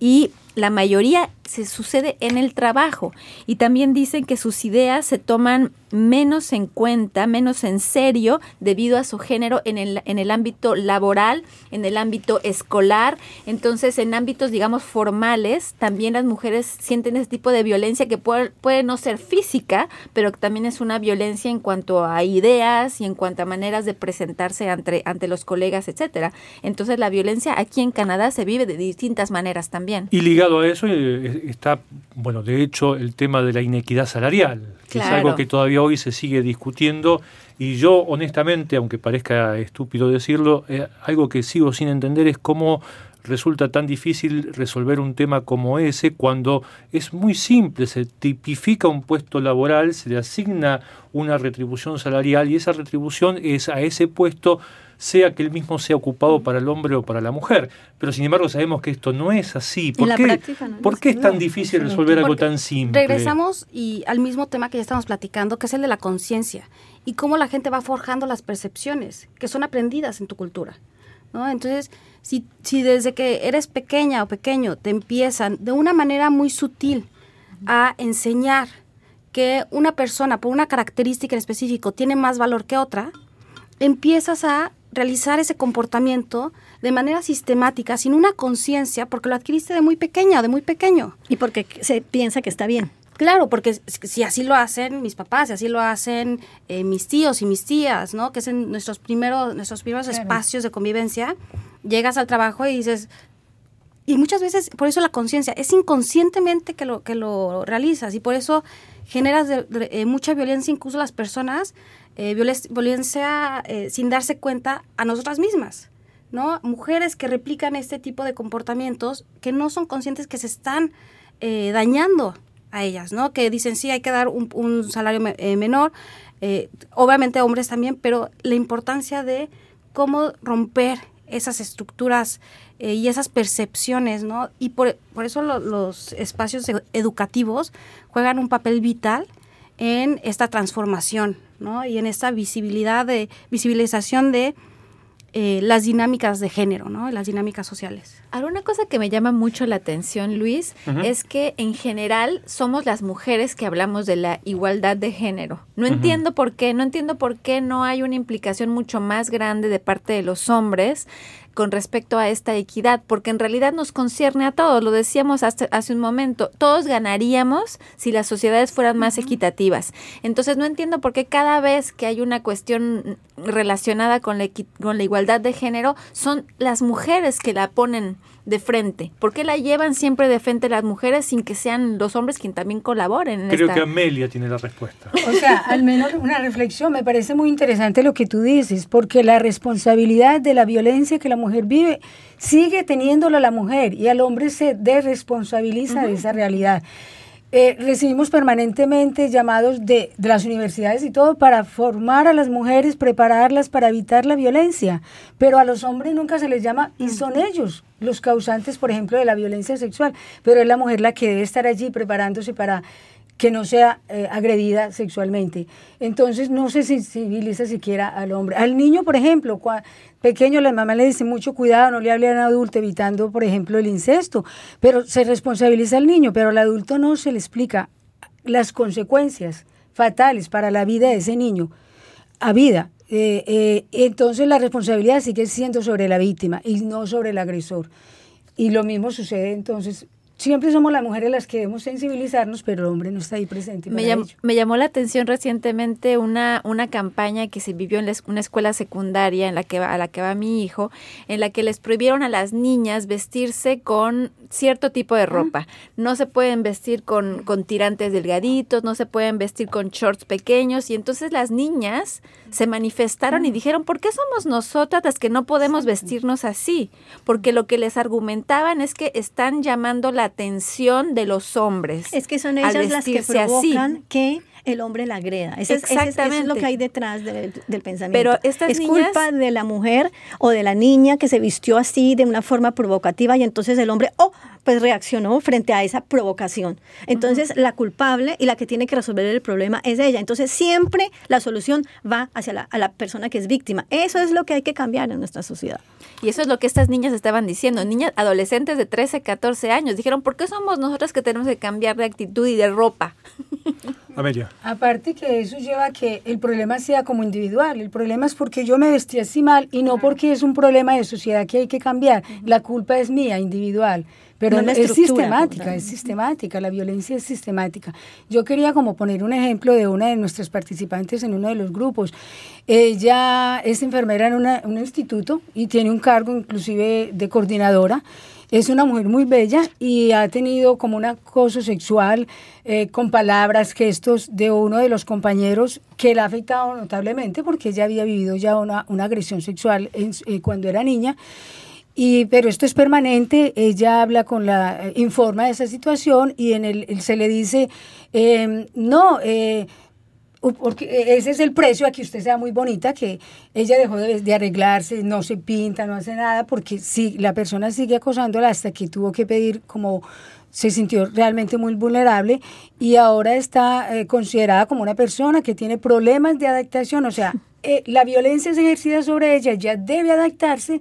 y la mayoría se sucede en el trabajo y también dicen que sus ideas se toman menos en cuenta, menos en serio debido a su género en el, en el ámbito laboral, en el ámbito escolar. Entonces, en ámbitos, digamos, formales, también las mujeres sienten ese tipo de violencia que puede, puede no ser física, pero que también es una violencia en cuanto a ideas y en cuanto a maneras de presentarse ante, ante los colegas, etcétera. Entonces, la violencia aquí en Canadá se vive de distintas maneras también. Ligado a eso eh, está, bueno, de hecho, el tema de la inequidad salarial, que es algo que todavía hoy se sigue discutiendo. Y yo, honestamente, aunque parezca estúpido decirlo, eh, algo que sigo sin entender es cómo resulta tan difícil resolver un tema como ese cuando es muy simple, se tipifica un puesto laboral, se le asigna una retribución salarial y esa retribución es a ese puesto sea que el mismo sea ocupado para el hombre o para la mujer. Pero sin embargo sabemos que esto no es así. ¿Por, qué, no es ¿por qué es tan difícil resolver algo tan simple? Regresamos y al mismo tema que ya estamos platicando, que es el de la conciencia y cómo la gente va forjando las percepciones que son aprendidas en tu cultura. ¿no? Entonces, si, si desde que eres pequeña o pequeño te empiezan de una manera muy sutil a enseñar que una persona por una característica en específico tiene más valor que otra, empiezas a realizar ese comportamiento de manera sistemática, sin una conciencia, porque lo adquiriste de muy pequeña o de muy pequeño. Y porque se piensa que está bien. Claro, porque si así lo hacen mis papás, si así lo hacen eh, mis tíos y mis tías, ¿no? Que es en nuestros primeros, nuestros primeros Claro. espacios de convivencia, llegas al trabajo y dices, y muchas veces, por eso la conciencia, es inconscientemente que lo, que lo realizas y por eso generas de- de- eh, mucha violencia, incluso las personas, eh, violen- violencia eh, sin darse cuenta a nosotras mismas, ¿no? Mujeres que replican este tipo de comportamientos que no son conscientes que se están eh, dañando a ellas, ¿no? Que dicen, sí, hay que dar un, salario eh, menor, eh, obviamente hombres también, pero la importancia de cómo romper esas estructuras y esas percepciones, ¿no? Y por, por eso lo- los espacios e- educativos juegan un papel vital en esta transformación, ¿no? Y en esta visibilidad de, visibilización de eh, las dinámicas de género, ¿no? Las dinámicas sociales. Ahora, una cosa que me llama mucho la atención, Luis, es que en general somos las mujeres que hablamos de la igualdad de género. No entiendo por qué, no entiendo por qué no hay una implicación mucho más grande de parte de los hombres con respecto a esta equidad, porque en realidad nos concierne a todos, lo decíamos hasta, hace un momento, todos ganaríamos si las sociedades fueran más equitativas. Entonces no entiendo por qué cada vez que hay una cuestión relacionada con la, con la igualdad de género, son las mujeres que la ponen de frente. ¿Por qué la llevan siempre de frente las mujeres sin que sean los hombres quienes también colaboren en Creo esta... que Amelia tiene la respuesta. O sea, al menos una reflexión, me parece muy interesante lo que tú dices, porque la responsabilidad de la violencia que la mujer vive sigue teniéndola la mujer y al hombre se desresponsabiliza de esa realidad. Eh, recibimos permanentemente llamados de, de las universidades y todo para formar a las mujeres, prepararlas para evitar la violencia, pero a los hombres nunca se les llama y son ellos los causantes, por ejemplo, de la violencia sexual, pero es la mujer la que debe estar allí preparándose para que no sea eh, agredida sexualmente. Entonces no se sensibiliza siquiera al hombre. Al niño, por ejemplo, pequeño, la mamá le dice mucho cuidado, no le hable a adulto evitando, por ejemplo, el incesto, pero se responsabiliza al niño, pero al adulto no se le explica las consecuencias fatales para la vida de ese niño a vida. Eh, eh, entonces la responsabilidad sigue siendo sobre la víctima y no sobre el agresor. Y lo mismo sucede entonces. Siempre somos las mujeres las que debemos sensibilizarnos, pero el hombre no está ahí presente. Me, llam- me llamó la atención recientemente una, una campaña que se vivió en la una escuela secundaria en la que va, a la que va mi hijo, en la que les prohibieron a las niñas vestirse con cierto tipo de ropa. No se pueden vestir con, con tirantes delgaditos, no se pueden vestir con shorts pequeños. Y entonces las niñas se manifestaron y dijeron, ¿por qué somos nosotras las que no podemos vestirnos así? Porque lo que les argumentaban es que están llamando la atención de los hombres. Es que son ellas las que así. provocan que el hombre la agreda. Ese es, ese es- eso es lo Exactamente. que hay detrás del, del pensamiento. Pero estas es niñas- culpa de la mujer o de la niña que se vistió así de una forma provocativa y entonces el hombre, oh, pues reaccionó frente a esa provocación. Entonces la culpable y la que tiene que resolver el problema es ella. Entonces siempre la solución va hacia la, a la persona que es víctima. Eso es lo que hay que cambiar en nuestra sociedad. Y eso es lo que estas niñas estaban diciendo, niñas adolescentes de 13, 14 años. Dijeron, ¿por qué somos nosotras que tenemos que cambiar de actitud y de ropa? Amelia. Aparte que eso lleva a que el problema sea como individual. El problema es porque yo me vestí así mal y no porque es un problema de sociedad que hay que cambiar. La culpa es mía, individual. Pero No es sistemática, es sistemática, la violencia es sistemática. Yo quería como poner un ejemplo de una de nuestras participantes en uno de los grupos. Ella es enfermera en una- un instituto y tiene un cargo inclusive de coordinadora. Es una mujer muy bella y ha tenido como un acoso sexual eh, con palabras, gestos de uno de los compañeros que la ha afectado notablemente porque ella había vivido ya una, una agresión sexual en eh, cuando era niña. Y, pero esto es permanente, ella habla con la, eh, informa de esa situación y en el, se le dice, eh, no, eh, porque ese es el precio a que usted sea muy bonita, que ella dejó de, de arreglarse, no se pinta, no hace nada, porque si la persona sigue acosándola hasta que tuvo que pedir como se sintió realmente muy vulnerable y ahora está eh, considerada como una persona que tiene problemas de adaptación, o sea, eh, la violencia es ejercida sobre ella, ya debe adaptarse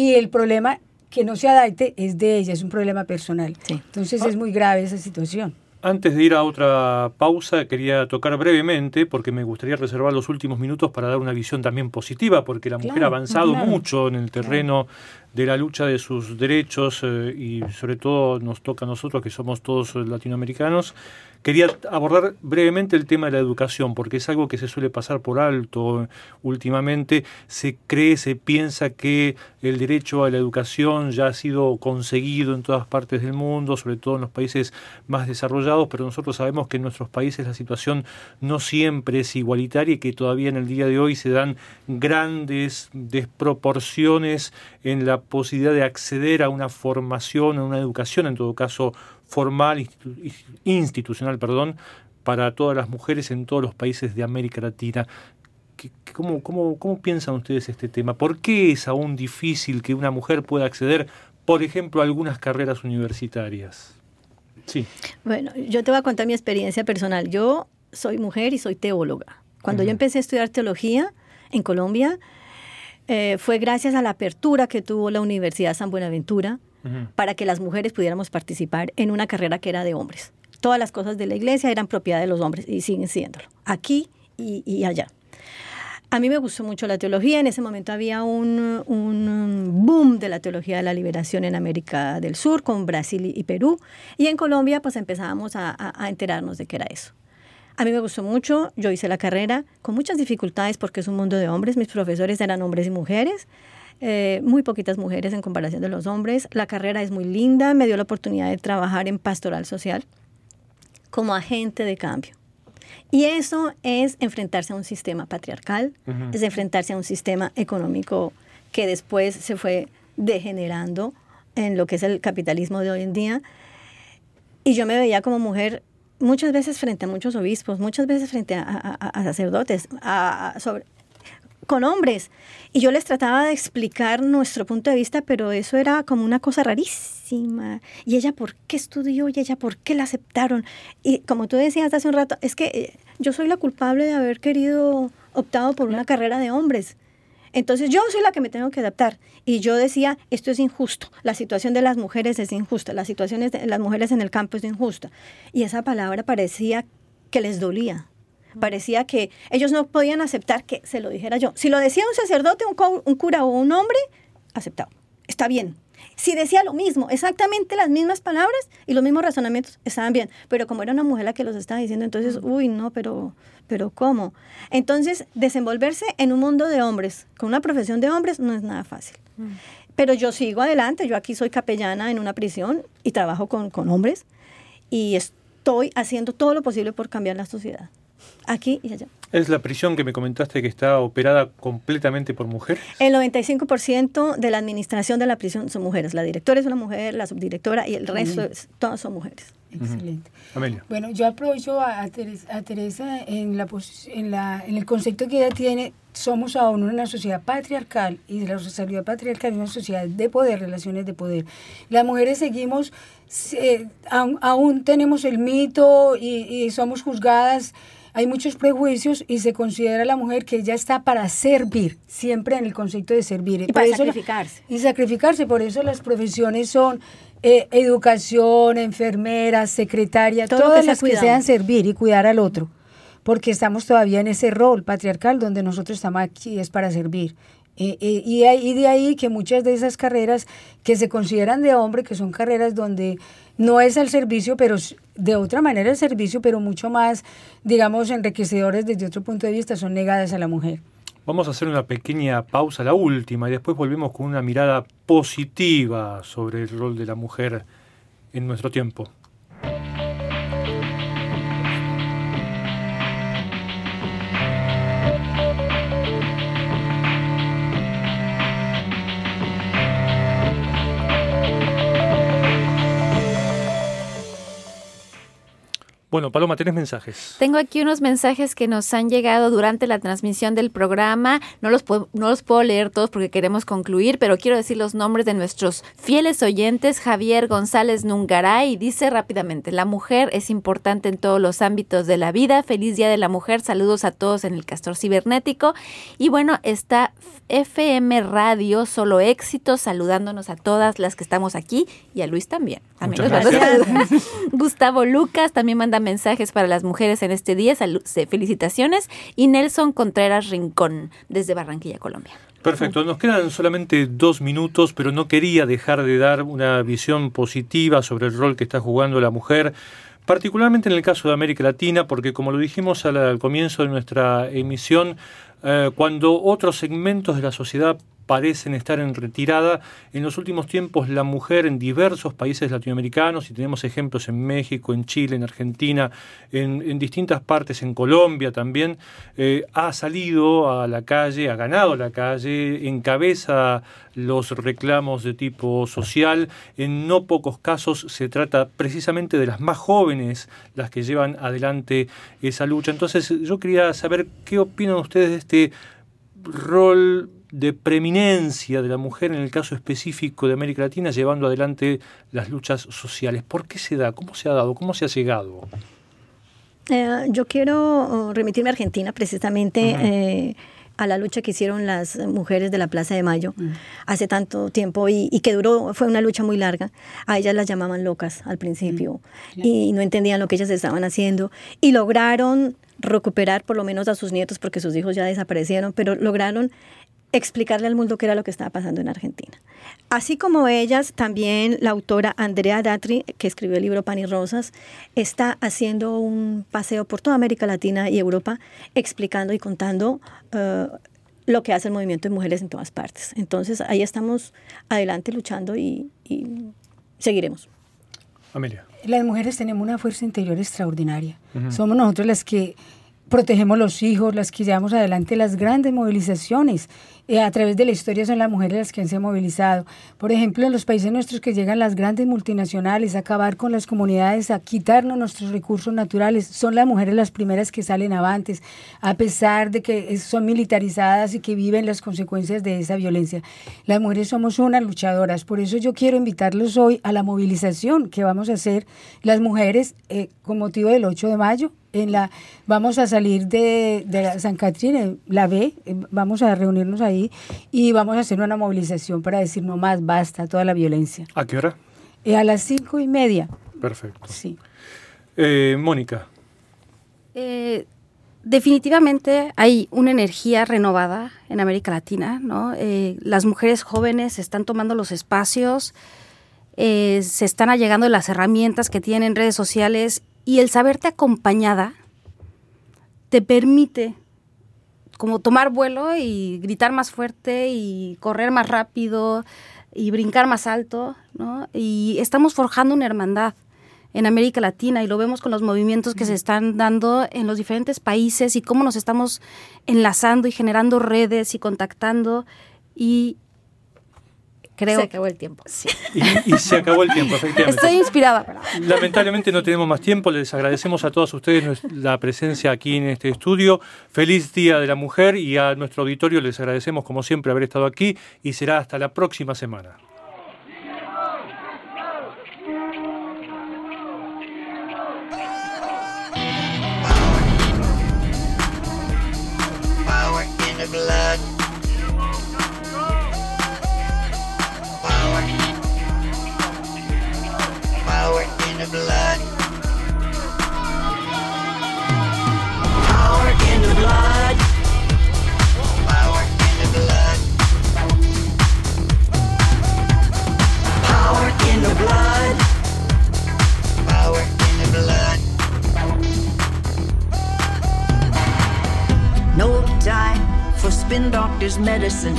y el problema que no se adapte es de ella, es un problema personal. Entonces es muy grave esa situación. Antes de ir a otra pausa, quería tocar brevemente, porque me gustaría reservar los últimos minutos para dar una visión también positiva, porque la mujer Claro, ha avanzado claro. mucho en el terreno de la lucha de sus derechos eh, y sobre todo nos toca a nosotros que somos todos eh, latinoamericanos. Quería abordar brevemente el tema de la educación, porque es algo que se suele pasar por alto últimamente. Se cree, se piensa que el derecho a la educación ya ha sido conseguido en todas partes del mundo, sobre todo en los países más desarrollados, pero nosotros sabemos que en nuestros países la situación no siempre es igualitaria y que todavía en el día de hoy se dan grandes desproporciones en la posibilidad de acceder a una formación, a una educación, en todo caso formal, institu- institucional, perdón, para todas las mujeres en todos los países de América Latina. ¿Qué- qué- ¿Cómo, cómo, cómo piensan ustedes este tema? ¿Por qué es aún difícil que una mujer pueda acceder, por ejemplo, a algunas carreras universitarias? Sí. Bueno, yo te voy a contar mi experiencia personal. Yo soy mujer y soy teóloga. Cuando yo empecé a estudiar teología en Colombia, eh, fue gracias a la apertura que tuvo la Universidad San Buenaventura Para que las mujeres pudiéramos participar en una carrera que era de hombres. Todas las cosas de la iglesia eran propiedad de los hombres y siguen siéndolo, aquí y, allá. A mí me gustó mucho la teología. En ese momento había un, un boom de la teología de la liberación en América del Sur, con Brasil y- Perú. Y en Colombia, pues empezábamos a- a enterarnos de qué era eso. A mí me gustó mucho. Yo hice la carrera con muchas dificultades porque es un mundo de hombres. Mis profesores eran hombres y mujeres. Eh, muy poquitas mujeres en comparación de los hombres. La carrera es muy linda. Me dio la oportunidad de trabajar en pastoral social como agente de cambio. Y eso es enfrentarse a un sistema patriarcal, es enfrentarse a un sistema económico que después se fue degenerando en lo que es el capitalismo de hoy en día. Y yo me veía como mujer muchas veces frente a muchos obispos, muchas veces frente a, a- a- a sacerdotes, a- sobre, con hombres. Y yo les trataba de explicar nuestro punto de vista, pero eso era como una cosa rarísima. Y ella, ¿por qué estudió? Y ella, ¿por qué la aceptaron? Y como tú decías hace un rato, es que eh, yo soy la culpable de haber querido, optado por una carrera de hombres. Entonces yo soy la que me tengo que adaptar. Y yo decía, esto es injusto, la situación de las mujeres es injusta, la situación de las mujeres en el campo es injusta. Y esa palabra parecía que les dolía. Parecía que ellos no podían aceptar que se lo dijera yo. Si lo decía un sacerdote, un, un cura o un hombre, aceptado. Está bien. Si decía lo mismo, exactamente las mismas palabras y los mismos razonamientos, estaban bien. Pero como era una mujer la que los estaba diciendo, entonces, uy, no, pero, pero ¿cómo? Entonces, desenvolverse en un mundo de hombres, con una profesión de hombres, no es nada fácil. Pero yo sigo adelante, yo aquí soy capellana en una prisión y trabajo con, con hombres y estoy haciendo todo lo posible por cambiar la sociedad, aquí y allá. ¿Es la prisión que me comentaste que está operada completamente por mujeres? El 95% de la administración de la prisión son mujeres. La directora es una mujer, la subdirectora y el resto, es, todas son mujeres. Excelente. Amelia. Bueno, yo aprovecho a, a Teresa, a Teresa en, la, en, la, en el concepto que ella tiene. Somos aún una sociedad patriarcal y la sociedad patriarcal es una sociedad de poder, relaciones de poder. Las mujeres seguimos, eh, aún, aún tenemos el mito y, y somos juzgadas. Hay muchos prejuicios y se considera a la mujer que ella está para servir, siempre en el concepto de servir. Y Por para eso sacrificarse. y sacrificarse. Por eso las profesiones son eh, educación, enfermera, secretaria, Todo todas que las que sean servir y cuidar al otro. Porque estamos todavía en ese rol patriarcal donde nosotros estamos aquí es para servir. Eh, eh, y, y de ahí que muchas de esas carreras que se consideran de hombre, que son carreras donde no es al servicio, pero de otra manera el servicio, pero mucho más, digamos, enriquecedores desde otro punto de vista, son negadas a la mujer. Vamos a hacer una pequeña pausa, la última, y después volvemos con una mirada positiva sobre el rol de la mujer en nuestro tiempo. Bueno, Paloma, tenés mensajes. Tengo aquí unos mensajes que nos han llegado durante la transmisión del programa. No los, puedo, no los puedo leer todos porque queremos concluir, pero quiero decir los nombres de nuestros fieles oyentes. Javier González Nungaray dice rápidamente, la mujer es importante en todos los ámbitos de la vida. Feliz Día de la Mujer. Saludos a todos en el Castor Cibernético. Y bueno, está FM Radio, solo éxitos, saludándonos a todas las que estamos aquí y a Luis también. También. Gustavo Lucas también manda mensajes para las mujeres en este día. Salu- se- felicitaciones. Y Nelson Contreras Rincón, desde Barranquilla, Colombia. Perfecto, nos quedan solamente dos minutos, pero no quería dejar de dar una visión positiva sobre el rol que está jugando la mujer, particularmente en el caso de América Latina, porque como lo dijimos al, al comienzo de nuestra emisión, eh, cuando otros segmentos de la sociedad parecen estar en retirada. En los últimos tiempos la mujer en diversos países latinoamericanos, y tenemos ejemplos en México, en Chile, en Argentina, en, distintas partes, en Colombia también, eh, ha salido a la calle, ha ganado la calle, encabeza los reclamos de tipo social. En no pocos casos se trata precisamente de las más jóvenes las que llevan adelante esa lucha. Entonces yo quería saber qué opinan ustedes de este rol de preeminencia de la mujer en el caso específico de América Latina llevando adelante las luchas sociales. ¿Por qué se da? ¿Cómo se ha dado? ¿Cómo se ha llegado? Eh, yo quiero oh, remitirme a Argentina precisamente eh, a la lucha que hicieron las mujeres de la Plaza de Mayo hace tanto tiempo y, y que duró, fue una lucha muy larga. A ellas las llamaban locas al principio y no entendían lo que ellas estaban haciendo y lograron recuperar por lo menos a sus nietos porque sus hijos ya desaparecieron, pero lograron explicarle al mundo qué era lo que estaba pasando en Argentina. Así como ellas, también la autora Andrea Datri, que escribió el libro Pan y Rosas, está haciendo un paseo por toda América Latina y Europa explicando y contando eh, lo que hace el movimiento de mujeres en todas partes. Entonces ahí estamos adelante luchando y, y seguiremos. Amelia. Las mujeres tenemos una fuerza interior extraordinaria. Somos nosotros las que protegemos los hijos, las que llevamos adelante las grandes movilizaciones. Eh, a través de la historia son las mujeres las que se han movilizado. Por ejemplo, en los países nuestros que llegan las grandes multinacionales a acabar con las comunidades, a quitarnos nuestros recursos naturales, son las mujeres las primeras que salen avantes, a pesar de que son militarizadas y que viven las consecuencias de esa violencia. Las mujeres somos unas luchadoras, por eso yo quiero invitarlos hoy a la movilización que vamos a hacer las mujeres eh, con motivo del 8 de mayo. En la, vamos a salir de, de la San Catrín, en la B, eh, vamos a reunirnos ahí y vamos a hacer una movilización para decir no más, basta, toda la violencia. ¿A qué hora? Eh, a las cinco y media, Perfecto. sí. Eh, Mónica, Eh, definitivamente hay una energía renovada en América Latina, ¿no? Eh, las mujeres jóvenes están tomando los espacios, eh, se están allegando las herramientas que tienen redes sociales y el saberte acompañada te permite como tomar vuelo y gritar más fuerte y correr más rápido y brincar más alto, ¿no? Y estamos forjando una hermandad en América Latina y lo vemos con los movimientos que se están dando en los diferentes países y cómo nos estamos enlazando y generando redes y contactando y creo Se acabó el tiempo. y, y se acabó el tiempo, efectivamente. estoy inspirada. pero- Lamentablemente no tenemos más tiempo, les agradecemos a todos ustedes la presencia aquí en este estudio. Feliz Día de la Mujer y a nuestro auditorio les agradecemos como siempre haber estado aquí y será hasta la próxima semana. Power in the blood. The blood. Power in the blood. Power in the blood. Power in the blood. Power in the blood. No time for spin doctors' medicine.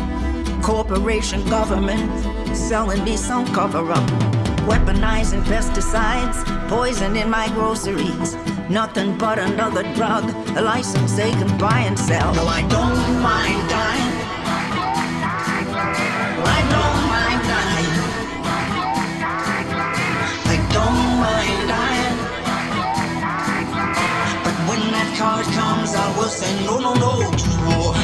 Corporation government selling me some cover up. Weaponizing pesticides, poison in my groceries. Nothing but another drug, a license they can buy and sell. No, I don't mind dying. I don't mind dying. I don't mind dying. But when that card comes, I will say no, no, no to war.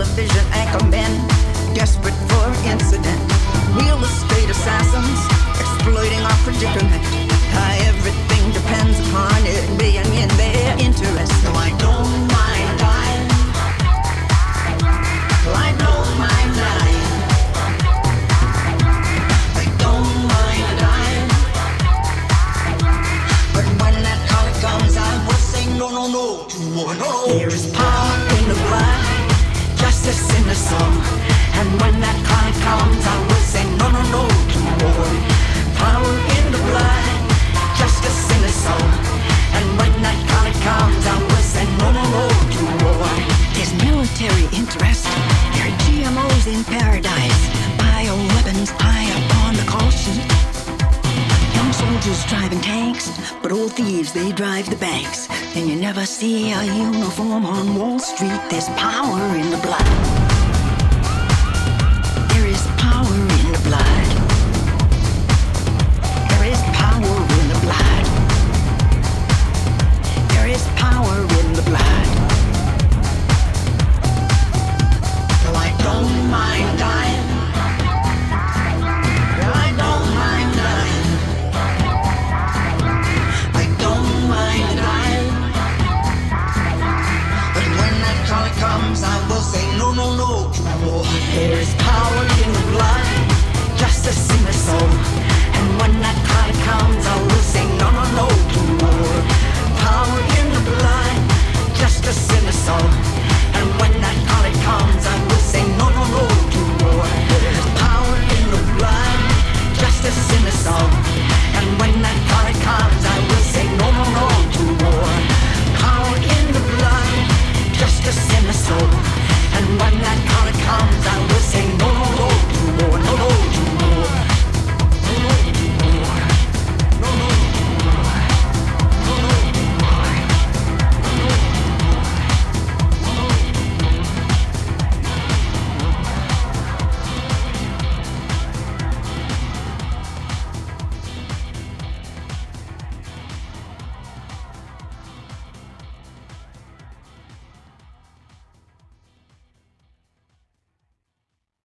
Television anchormen, desperate for incident. Real estate assassins exploiting our predicament. How everything depends upon it being in their interest. No, I don't mind dying. I don't mind dying. I don't mind dying. But when that color comes, I will say no, no, no to. No. There is power song. And when that color comes, I will say no, no, no to war. Power in the blood, justice in the soul. And when that color comes, I will say no, no, no to war. There's military interest. There are GMOs in paradise. Bioweapons high up on the call sheet. Young soldiers driving tanks, but old thieves, they drive the banks. And you never see a uniform on Wall Street. There's power in the blood power